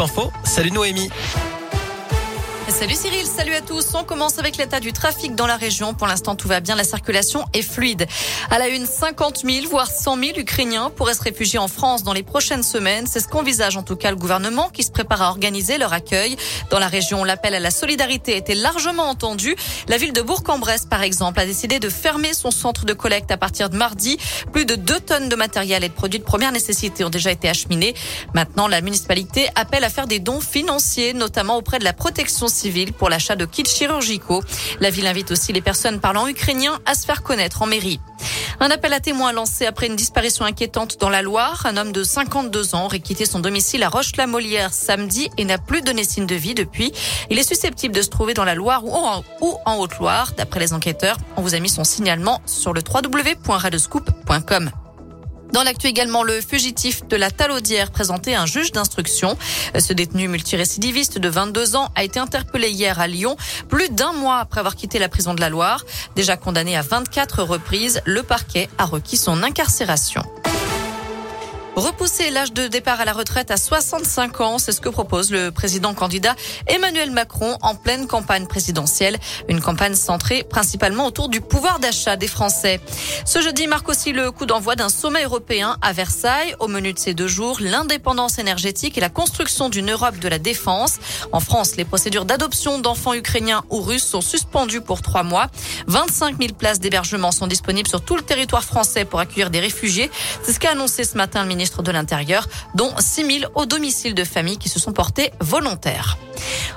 Info, salut Noémie. Salut Cyril, salut à tous. On commence avec l'état du trafic dans la région. Pour l'instant, tout va bien. La circulation est fluide. À la une, 50 000, voire 100 000 Ukrainiens pourraient se réfugier en France dans les prochaines semaines. C'est ce qu'envisage en tout cas le gouvernement qui se prépare à organiser leur accueil. Dans la région, l'appel à la solidarité était largement entendu. La ville de Bourg-en-Bresse, par exemple, a décidé de fermer son centre de collecte à partir de mardi. Plus de 2 tonnes de matériel et de produits de première nécessité ont déjà été acheminés. Maintenant, la municipalité appelle à faire des dons financiers, notamment auprès de la protection civile pour l'achat de kits chirurgicaux. La ville invite aussi les personnes parlant ukrainien à se faire connaître en mairie. Un appel à témoins lancé après une disparition inquiétante dans la Loire. Un homme de 52 ans aurait quitté son domicile à Roche-la-Molière samedi et n'a plus donné signe de vie depuis. Il est susceptible de se trouver dans la Loire ou en, en Haute-Loire. D'après les enquêteurs, on vous a mis son signalement sur le www.radescoop.com. Dans l'actu également, le fugitif de la Talaudière présenté un juge d'instruction. Ce détenu multirécidiviste de 22 ans a été interpellé hier à Lyon, plus d'un mois après avoir quitté la prison de la Loire. Déjà condamné à 24 reprises, le parquet a requis son incarcération. Repousser l'âge de départ à la retraite à 65 ans, c'est ce que propose le président candidat Emmanuel Macron en pleine campagne présidentielle. Une campagne centrée principalement autour du pouvoir d'achat des Français. Ce jeudi marque aussi le coup d'envoi d'un sommet européen à Versailles. Au menu de ces deux jours, l'indépendance énergétique et la construction d'une Europe de la défense. En France, les procédures d'adoption d'enfants ukrainiens ou russes sont suspendues pour trois mois. 25 000 places d'hébergement sont disponibles sur tout le territoire français pour accueillir des réfugiés. C'est ce qu'a annoncé ce matin le ministre de l'Intérieur, dont 6 000 au domicile de familles qui se sont portés volontaires.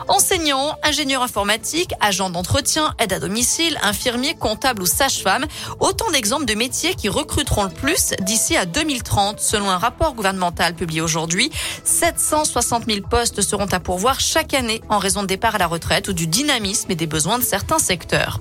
Enseignants, ingénieurs informatiques, agents d'entretien, aide à domicile, infirmiers, comptables ou sages-femmes, autant d'exemples de métiers qui recruteront le plus d'ici à 2030. Selon un rapport gouvernemental publié aujourd'hui, 760 000 postes seront à pourvoir chaque année en raison de départ à la retraite ou du dynamisme et des besoins de certains secteurs.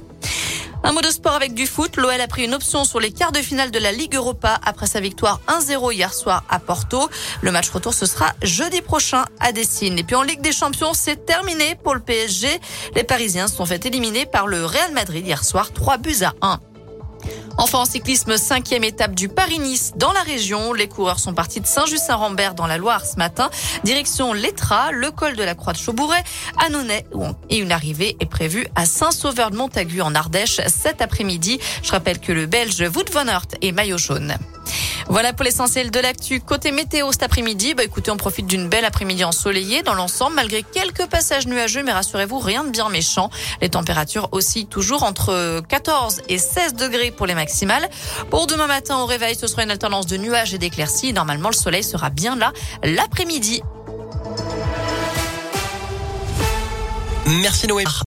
Un mot de sport avec du foot. L'OL a pris une option sur les quarts de finale de la Ligue Europa après sa victoire 1-0 hier soir à Porto. Le match retour, ce sera jeudi prochain à Dessine. Et puis en Ligue des Champions, c'est terminé pour le PSG. Les Parisiens sont fait éliminer par le Real Madrid hier soir, 3 buts à 1. Enfin, en cyclisme, cinquième étape du Paris-Nice dans la région. Les coureurs sont partis de Saint-Just-Saint-Rambert dans la Loire ce matin. Direction l'Etra, le col de la Croix de Chaubouret, Annonay et une arrivée est prévue à Saint-Sauveur de Montagu en Ardèche cet après-midi. Je rappelle que le Belge Wout van Aert est maillot jaune. Voilà pour l'essentiel de l'actu. Côté météo cet après-midi, bah écoutez, on profite d'une belle après-midi ensoleillée dans l'ensemble, malgré quelques passages nuageux, mais rassurez-vous, rien de bien méchant. Les températures aussi toujours entre 14 et 16 degrés pour les maximales. Pour demain matin au réveil, ce sera une alternance de nuages et d'éclaircies. Normalement, le soleil sera bien là l'après-midi. Merci Noé.